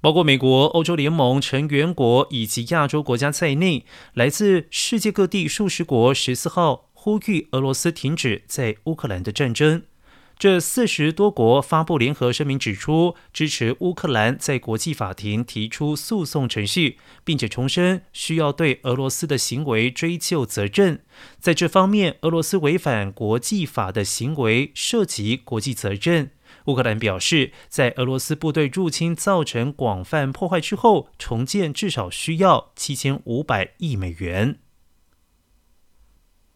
包括美国、欧洲联盟成员国以及亚洲国家在内，来自世界各地数十国十四号呼吁俄罗斯停止在乌克兰的战争。这四十多国发布联合声明，指出支持乌克兰在国际法庭提出诉讼程序，并且重申需要对俄罗斯的行为追究责任。在这方面，俄罗斯违反国际法的行为涉及国际责任。乌克兰表示，在俄罗斯部队入侵造成广泛破坏之后，重建至少需要七千五百亿美元。